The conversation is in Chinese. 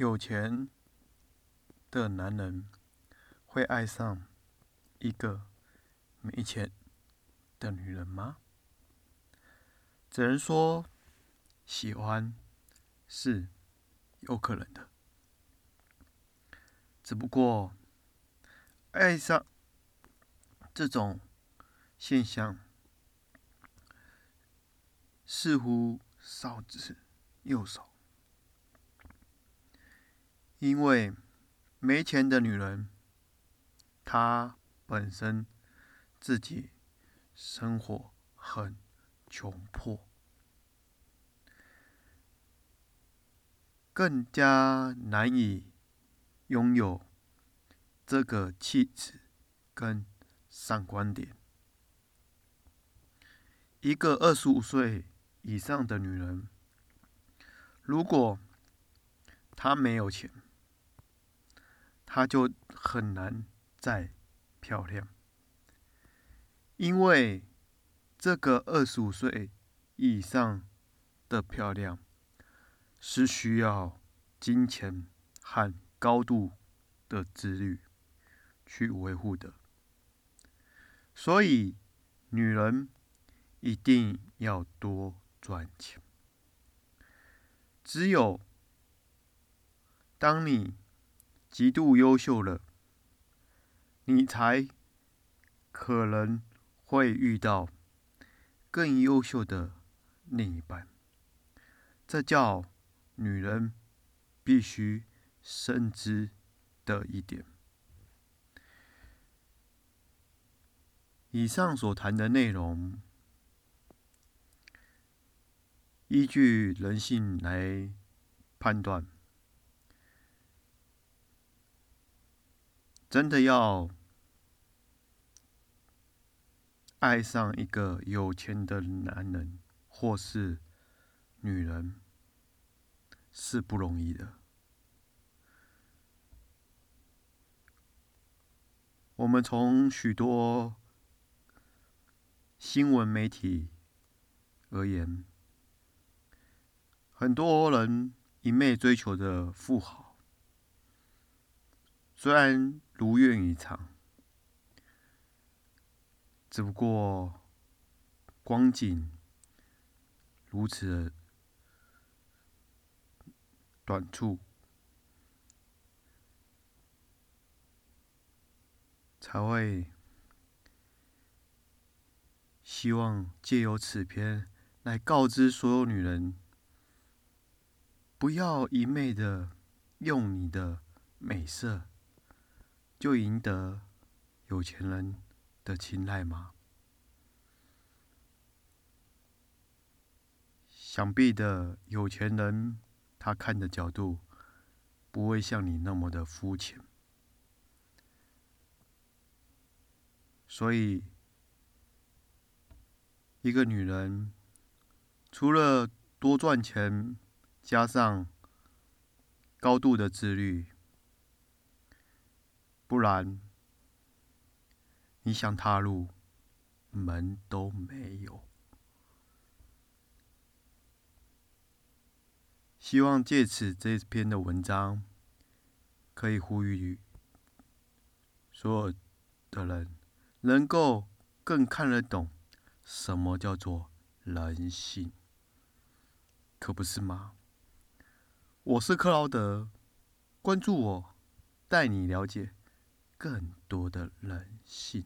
有钱的男人会爱上一个没钱的女人吗？只能说喜欢是有可能的，只不过爱上这种现象似乎少之又少。因为没钱的女人，她本身自己生活很穷迫，更加难以拥有这个气质跟上观点。一个二十五岁以上的女人，如果她没有钱，她就很难再漂亮，因为这个二十五岁以上的漂亮是需要金钱和高度的自律去维护的，所以女人一定要多赚钱。只有当你极度优秀了，你才可能会遇到更优秀的另一半。这叫女人必须深知的一点。以上所谈的内容，依据人性来判断。真的要爱上一个有钱的男人或是女人是不容易的。我们从许多新闻媒体而言，很多人一昧追求着富豪，虽然。如愿以偿，只不过光景如此的短促，才会希望借由此篇来告知所有女人，不要一昧的用你的美色。就赢得有钱人的青睐吗？想必的有钱人，他看的角度不会像你那么的肤浅。所以，一个女人除了多赚钱，加上高度的自律。不然，你想踏入门都没有。希望借此这篇的文章，可以呼吁所有的人，能够更看得懂什么叫做人性，可不是吗？我是克劳德，关注我，带你了解。更多的人性。